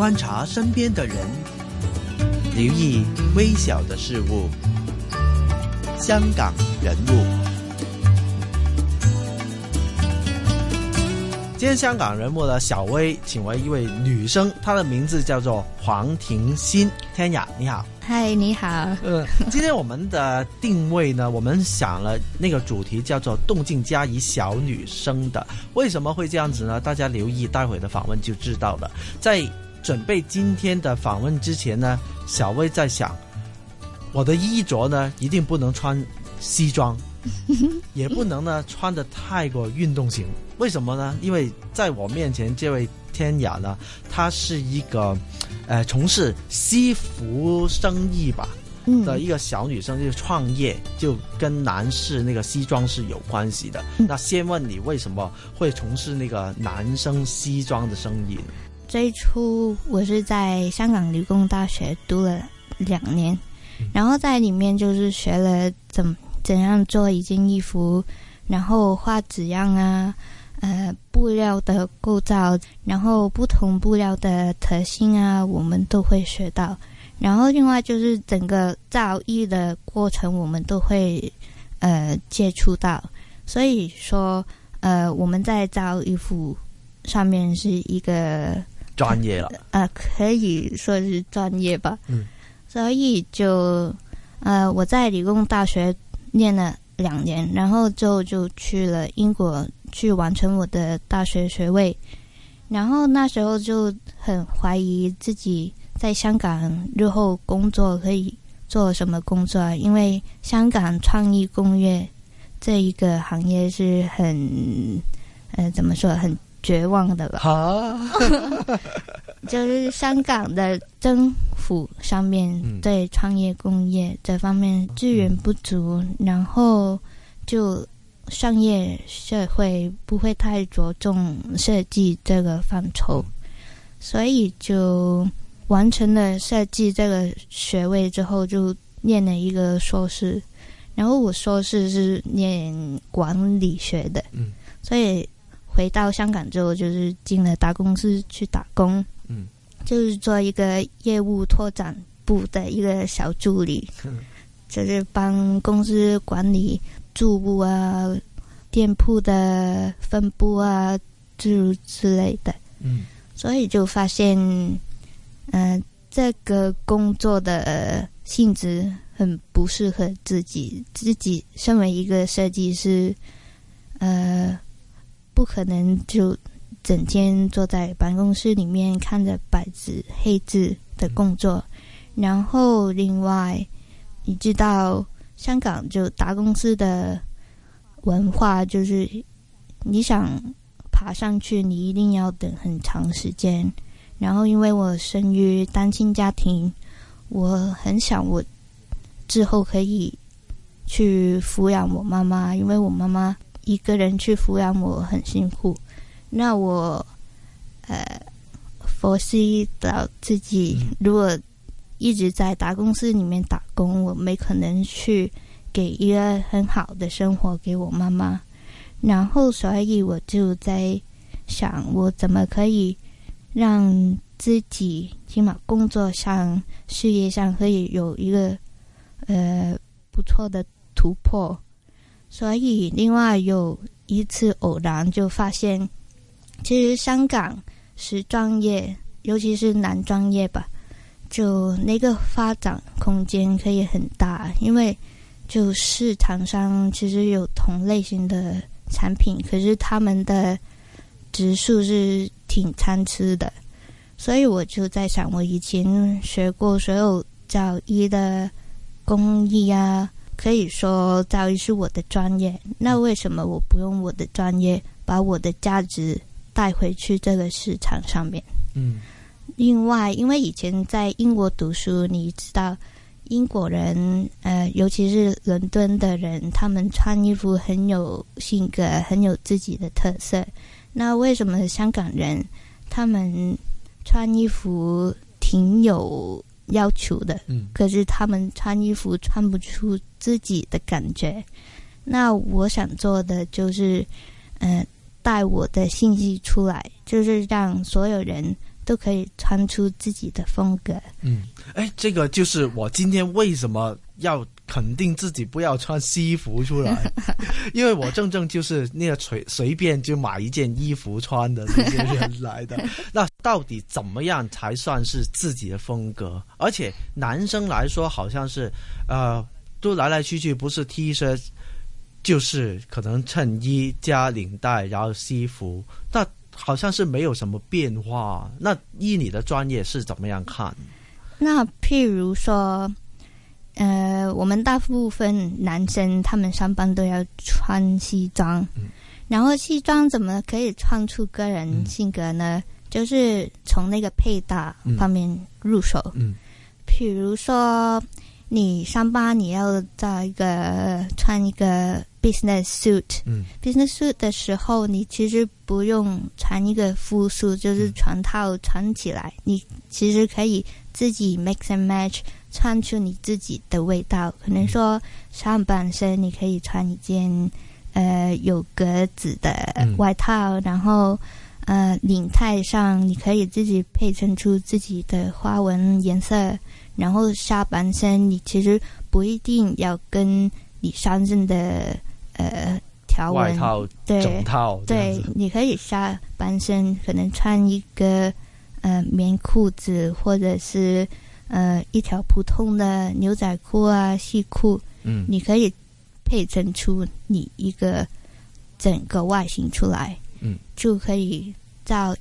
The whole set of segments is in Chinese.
观察身边的人，留意微小的事物。香港人物，今天香港人物的小薇请为一位女生，她的名字叫做黄婷欣。天雅，你好。嗨，你好。呃，今天我们的定位呢，我们想了那个主题叫做“动静加以小女生”的。为什么会这样子呢？大家留意待会的访问就知道了。在准备今天的访问之前呢，小薇在想。我的衣着呢，一定不能穿西装，也不能呢穿的太过运动型。为什么呢？因为在我面前这位天雅呢，她是一个，呃，从事西服生意吧的一个小女生，就创业，就跟男士那个西装是有关系的。那先问你，为什么会从事那个男生西装的生意呢？最初我是在香港理工大学读了两年。然后在里面就是学了怎怎样做一件衣服，然后画纸样啊，呃，布料的构造，然后不同布料的特性啊，我们都会学到。然后另外就是整个造衣的过程，我们都会呃接触到。所以说，呃，我们在造衣服上面是一个专业了，呃，可以说是专业吧。嗯。所以就，呃，我在理工大学念了两年，然后就就去了英国去完成我的大学学位，然后那时候就很怀疑自己在香港日后工作可以做什么工作，因为香港创意工业这一个行业是很，呃，怎么说很。绝望的吧，就是香港的政府上面对创业工业这方面资源不足，然后就商业社会不会太着重设计这个范畴，所以就完成了设计这个学位之后，就念了一个硕士，然后我硕士是念管理学的，嗯，所以。回到香港之后，就是进了大公司去打工，嗯，就是做一个业务拓展部的一个小助理，就是帮公司管理住户啊、店铺的分布啊，诸如之类的，嗯，所以就发现，嗯，这个工作的性质很不适合自己，自己身为一个设计师，呃。不可能就整天坐在办公室里面看着白纸黑字的工作，然后另外，你知道香港就大公司的文化，就是你想爬上去，你一定要等很长时间。然后因为我生于单亲家庭，我很想我之后可以去抚养我妈妈，因为我妈妈。一个人去抚养我很辛苦，那我呃，佛系到自己如果一直在大公司里面打工，我没可能去给一个很好的生活给我妈妈。然后，所以我就在想，我怎么可以让自己起码工作上、事业上可以有一个呃不错的突破。所以，另外有一次偶然就发现，其实香港时装业，尤其是男装业吧，就那个发展空间可以很大，因为就市场上其实有同类型的产品，可是他们的指数是挺参差的。所以我就在想，我以前学过所有造衣的工艺啊。可以说教育是我的专业，那为什么我不用我的专业把我的价值带回去这个市场上面？嗯，另外，因为以前在英国读书，你知道英国人，呃，尤其是伦敦的人，他们穿衣服很有性格，很有自己的特色。那为什么香港人他们穿衣服挺有？要求的，嗯，可是他们穿衣服穿不出自己的感觉。那我想做的就是，嗯，带我的信息出来，就是让所有人都可以穿出自己的风格。嗯，哎，这个就是我今天为什么要肯定自己不要穿西服出来，因为我正正就是那个随随便就买一件衣服穿的那些人来的。那到底怎么样才算是自己的风格？而且男生来说，好像是呃，都来来去去不是 T 恤。就是可能衬衣加领带，然后西服，那好像是没有什么变化。那依你的专业是怎么样看？那譬如说，呃，我们大部分男生他们上班都要穿西装，然后西装怎么可以穿出个人性格呢？就是从那个配搭方面入手。嗯，比如说。你上班你要在一个穿一个 business suit，business suit 的时候，你其实不用穿一个复数，就是全套穿起来。你其实可以自己 mix and match，穿出你自己的味道。可能说上半身你可以穿一件呃有格子的外套，然后呃领带上你可以自己配衬出自己的花纹颜色。然后下半身，你其实不一定要跟你上身的呃条纹对整套对，你可以下半身可能穿一个呃棉裤子，或者是呃一条普通的牛仔裤啊西裤，嗯，你可以配衬出你一个整个外形出来，嗯，就可以造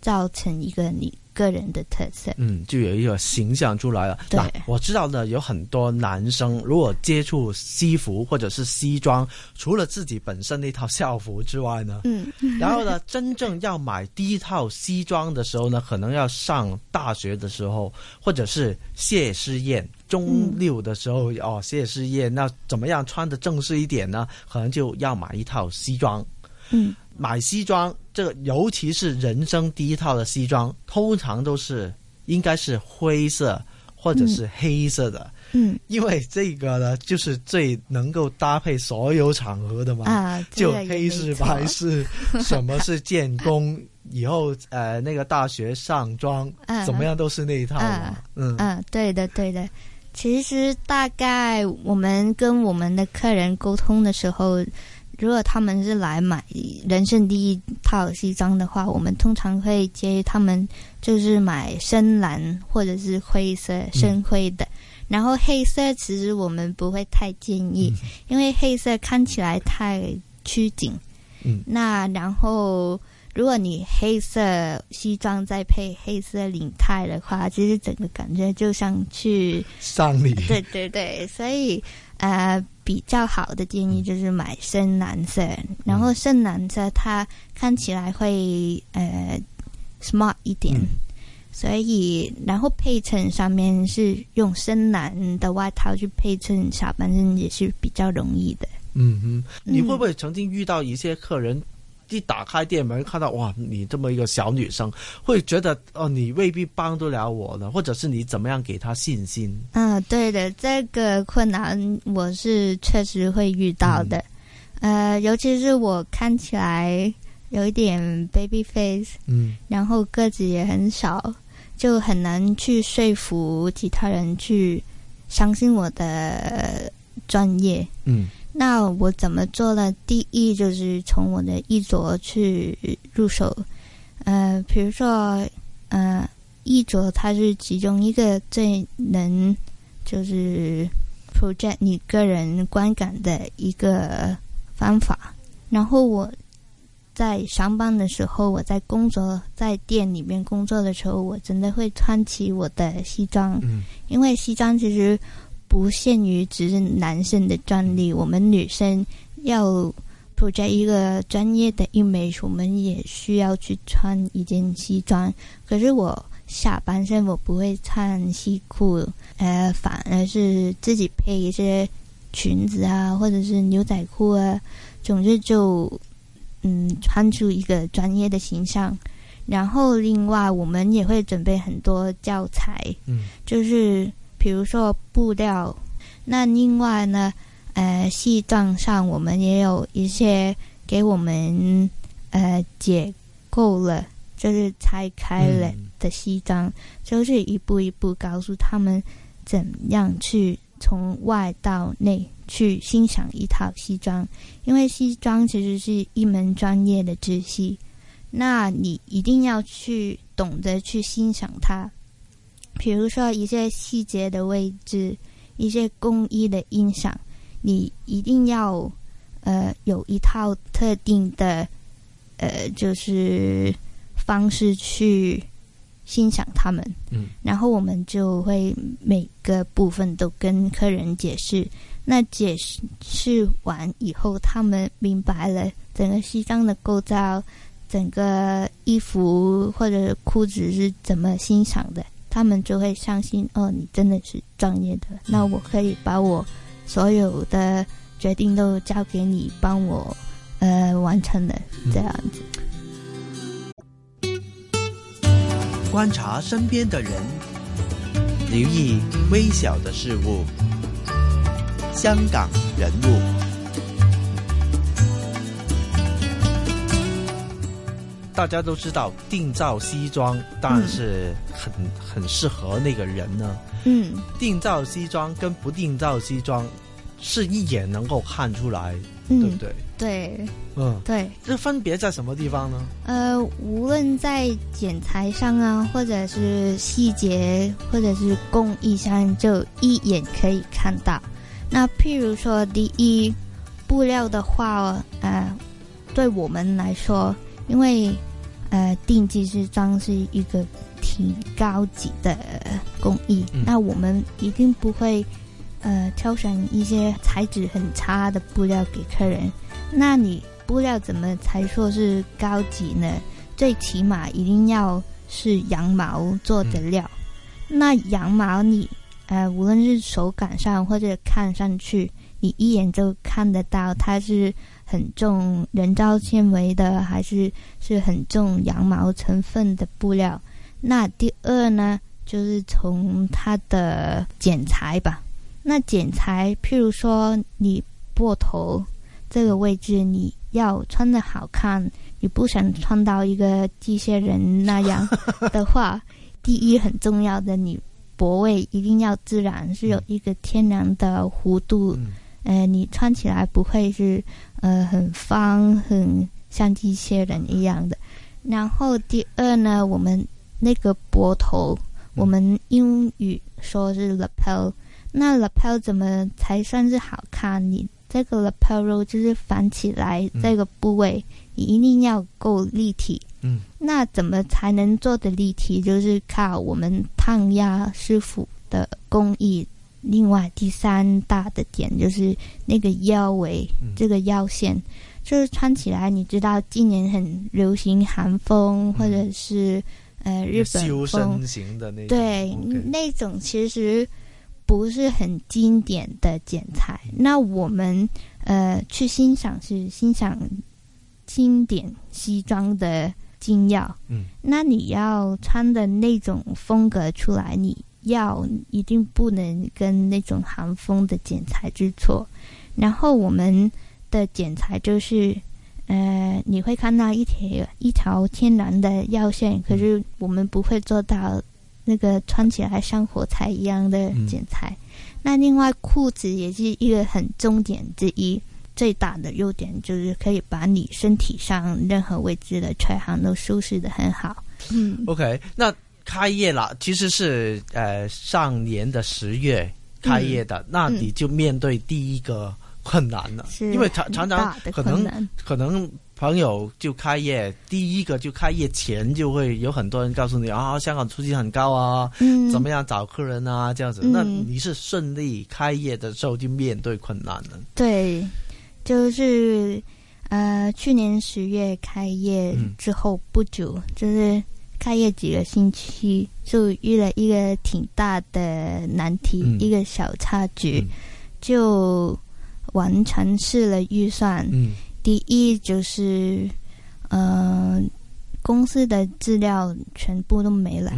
造成一个你。个人的特色，嗯，就有一个形象出来了。对，我知道呢，有很多男生如果接触西服或者是西装，除了自己本身那套校服之外呢，嗯，然后呢，真正要买第一套西装的时候呢，可能要上大学的时候，或者是谢师宴中六的时候哦，谢师宴那怎么样穿的正式一点呢？可能就要买一套西装。嗯，买西装，这个尤其是人生第一套的西装，通常都是应该是灰色或者是黑色的。嗯，因为这个呢，就是最能够搭配所有场合的嘛。啊，就黑是白是，什么是建工，以后呃那个大学上妆，怎么样都是那一套嘛。嗯嗯，对的对的。其实大概我们跟我们的客人沟通的时候。如果他们是来买人生第一套西装的话，我们通常会建议他们就是买深蓝或者是灰色、深灰的。然后黑色其实我们不会太建议，因为黑色看起来太拘谨。嗯，那然后如果你黑色西装再配黑色领带的话，其实整个感觉就像去丧礼。对对对，所以呃。比较好的建议就是买深蓝色，然后深蓝色它看起来会呃 smart 一点，所以然后配衬上面是用深蓝的外套去配衬下半身也是比较容易的。嗯哼，你会不会曾经遇到一些客人？一打开店门，看到哇，你这么一个小女生，会觉得哦，你未必帮得了我的，或者是你怎么样给她信心？嗯，对的，这个困难我是确实会遇到的，呃，尤其是我看起来有一点 baby face，嗯，然后个子也很小，就很难去说服其他人去相信我的专业，嗯。那我怎么做呢？第一就是从我的衣着去入手，呃，比如说，呃，衣着它是其中一个最能就是 project 你个人观感的一个方法。然后我在上班的时候，我在工作在店里面工作的时候，我真的会穿起我的西装，因为西装其实。不限于只是男生的专利，我们女生要 project 一个专业的 image，我们也需要去穿一件西装。可是我下半身我不会穿西裤，呃，反而是自己配一些裙子啊，或者是牛仔裤啊，总之就嗯穿出一个专业的形象。然后另外我们也会准备很多教材，嗯，就是。比如说布料，那另外呢，呃，西装上我们也有一些给我们呃解构了就是拆开了的西装，就是一步一步告诉他们怎样去从外到内去欣赏一套西装，因为西装其实是一门专业的知识，那你一定要去懂得去欣赏它，比如说一些细节的位置，一些工艺的音响，你一定要呃有一套特定的呃就是方式去欣赏他们，嗯，然后我们就会每个部分都跟客人解释。那解释完以后，他们明白了整个西装的构造，整个衣服或者裤子是怎么欣赏的，他们就会相信哦，你真的是专业的。那我可以把我所有的决定都交给你，帮我呃完成的这样子。观察身边的人，留意微小的事物。香港人物，大家都知道定造西装当然是很很适合那个人呢。嗯，定造西装跟不定造西装是一眼能够看出来，对不对？对，嗯，对。这分别在什么地方呢？呃，无论在剪裁上啊，或者是细节，或者是工艺上，就一眼可以看到。那譬如说，第一布料的话，呃，对我们来说，因为呃定制是装是一个挺高级的工艺，那我们一定不会呃挑选一些材质很差的布料给客人。那你布料怎么才说是高级呢？最起码一定要是羊毛做的料。那羊毛你。呃，无论是手感上或者看上去，你一眼就看得到它是很重人造纤维的，还是是很重羊毛成分的布料。那第二呢，就是从它的剪裁吧。那剪裁，譬如说你膊头这个位置，你要穿的好看，你不想穿到一个机械人那样的话，第一很重要的你。脖位一定要自然，是有一个天然的弧度，呃，你穿起来不会是呃很方，很像机器人一样的。然后第二呢，我们那个脖头，我们英语说是 lapel，那 lapel 怎么才算是好看？你这个 lapel 就是反起来这个部位，你一定要够立体。嗯，那怎么才能做的立体？就是靠我们烫压师傅的工艺。另外，第三大的点就是那个腰围，这个腰线，就是穿起来，你知道今年很流行韩风，或者是呃日本风。型的那对那种，其实不是很经典的剪裁。那我们呃去欣赏是欣赏经典西装的。精要，嗯，那你要穿的那种风格出来，你要一定不能跟那种韩风的剪裁之错。然后我们的剪裁就是，呃，你会看到一条一条天然的腰线，可是我们不会做到那个穿起来像火柴一样的剪裁。那另外裤子也是一个很重点之一。最大的优点就是可以把你身体上任何位置的缺行都舒适的很好。嗯，OK，那开业了，其实是呃上年的十月开业的，那你就面对第一个困难了，因为常常常可能可能朋友就开业第一个就开业前就会有很多人告诉你啊，香港出境很高啊，嗯，怎么样找客人啊这样子，那你是顺利开业的时候就面对困难了，对。就是，呃，去年十月开业之后不久，就是开业几个星期，就遇了一个挺大的难题，一个小插曲，就完成试了预算。第一就是，呃，公司的资料全部都没了。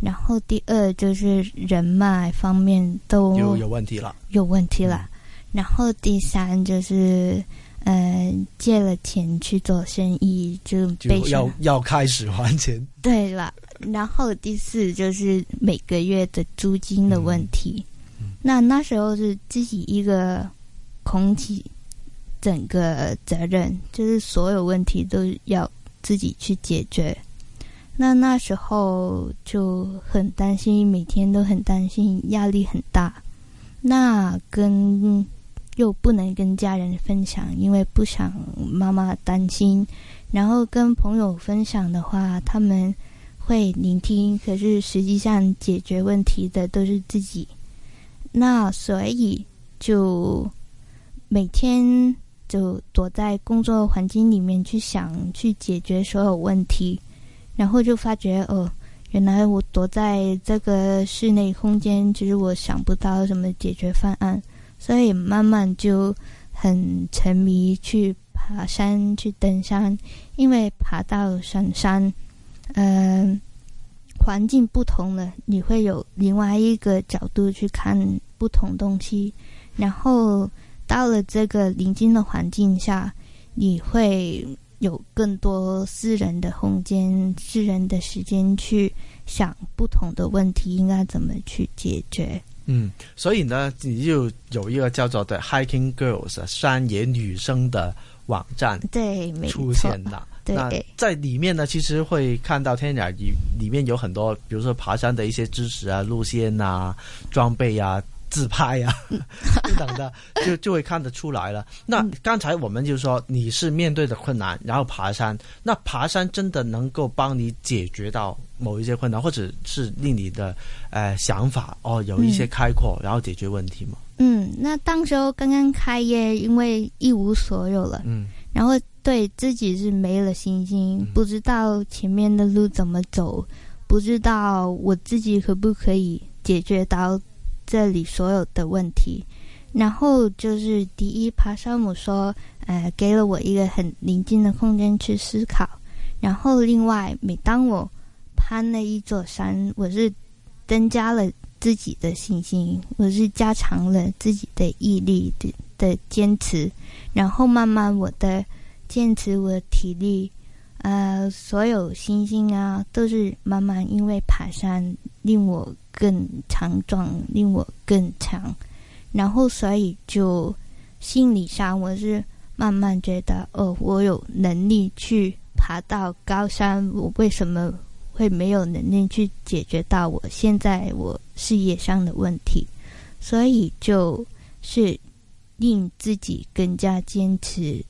然后第二就是人脉方面都有有问题了，有问题了。然后第三就是，呃，借了钱去做生意，就就要要开始还钱。对了，然后第四就是每个月的租金的问题。那那时候是自己一个空起整个责任，就是所有问题都要自己去解决。那那时候就很担心，每天都很担心，压力很大。那跟又不能跟家人分享，因为不想妈妈担心。然后跟朋友分享的话，他们会聆听，可是实际上解决问题的都是自己。那所以就每天就躲在工作环境里面去想，去解决所有问题。然后就发觉哦，原来我躲在这个室内空间，其实我想不到什么解决方案。所以慢慢就很沉迷去爬山、去登山，因为爬到山山，嗯，环境不同了，你会有另外一个角度去看不同东西。然后到了这个临近的环境下，你会有更多私人的空间、私人的时间去想不同的问题应该怎么去解决。嗯，所以呢，你就有一个叫做的 Hiking Girls 山野女生的网站，对，出现的。那在里面呢，其实会看到天雅里里面有很多，比如说爬山的一些知识啊、路线啊、装备啊。自拍呀，等等的，就就会看得出来了。那刚才我们就说你是面对的困难，然后爬山。那爬山真的能够帮你解决到某一些困难，或者是令你的呃想法哦有一些开阔，然后解决问题吗？嗯，那当时候刚刚开业，因为一无所有了，嗯，然后对自己是没了信心，不知道前面的路怎么走，不知道我自己可不可以解决到。这里所有的问题，然后就是第一，爬山姆说，呃，给了我一个很宁静的空间去思考。然后另外，每当我攀了一座山，我是增加了自己的信心，我是加强了自己的毅力的的坚持。然后慢慢我的坚持，我的体力，呃，所有星星啊，都是慢慢因为爬山令我。更强壮，令我更强，然后所以就心理上我是慢慢觉得，哦，我有能力去爬到高山，我为什么会没有能力去解决到我现在我事业上的问题？所以就是令自己更加坚持，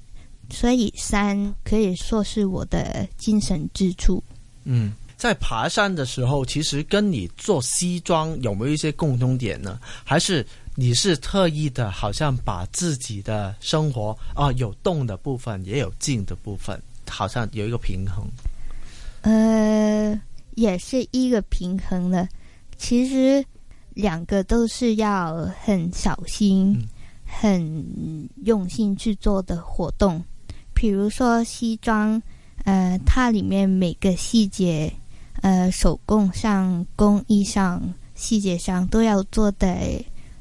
所以山可以说是我的精神支柱。嗯。在爬山的时候，其实跟你做西装有没有一些共通点呢？还是你是特意的，好像把自己的生活啊，有动的部分，也有静的部分，好像有一个平衡。呃，也是一个平衡的。其实两个都是要很小心、很用心去做的活动。比如说西装，呃，它里面每个细节。呃，手工上、工艺上、细节上都要做的，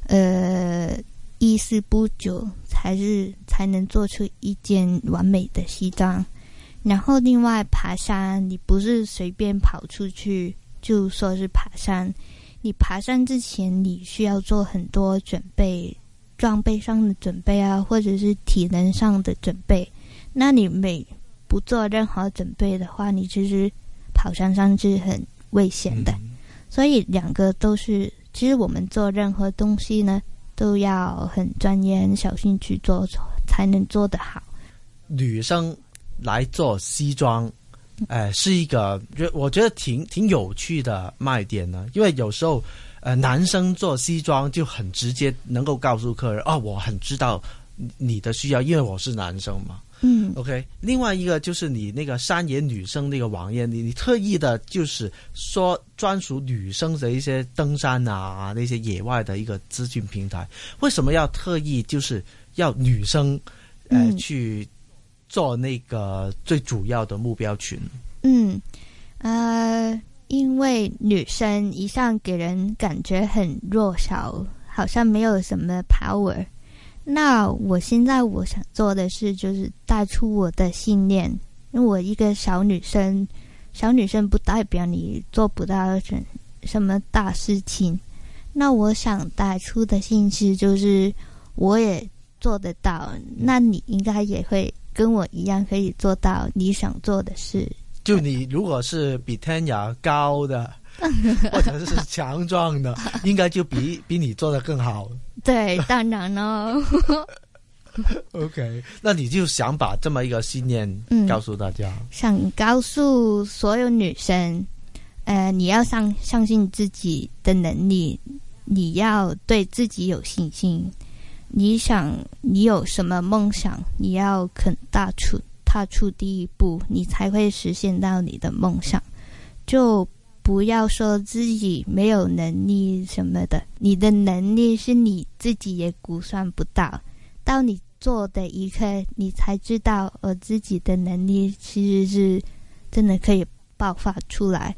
呃，一丝不苟，才是才能做出一件完美的西装。然后，另外爬山，你不是随便跑出去就说是爬山，你爬山之前你需要做很多准备，装备上的准备啊，或者是体能上的准备。那你每不做任何准备的话，你其实。跑山上是很危险的，所以两个都是。其实我们做任何东西呢，都要很专业、很小心去做，才能做得好。女生来做西装，哎，是一个，我觉得挺挺有趣的卖点呢。因为有时候，呃，男生做西装就很直接，能够告诉客人哦，我很知道你的需要，因为我是男生嘛。嗯，OK。另外一个就是你那个山野女生那个网页，你你特意的就是说专属女生的一些登山啊那些野外的一个资讯平台，为什么要特意就是要女生呃去做那个最主要的目标群？嗯，呃，因为女生一向给人感觉很弱小，好像没有什么 power。那我现在我想做的是，就是带出我的信念。因为我一个小女生，小女生不代表你做不到什什么大事情。那我想带出的信息就是，我也做得到。那你应该也会跟我一样，可以做到你想做的事。就你如果是比天涯高的，或者是强壮的，应该就比比你做的更好。对，当然了。OK，那你就想把这么一个信念告诉大家，想告诉所有女生，呃，你要相相信自己的能力，你要对自己有信心。你想你有什么梦想，你要肯踏出踏出第一步，你才会实现到你的梦想。就不要说自己没有能力什么的，你的能力是你自己也估算不到，到你。做的一刻，你才知道，我自己的能力其实是真的可以爆发出来。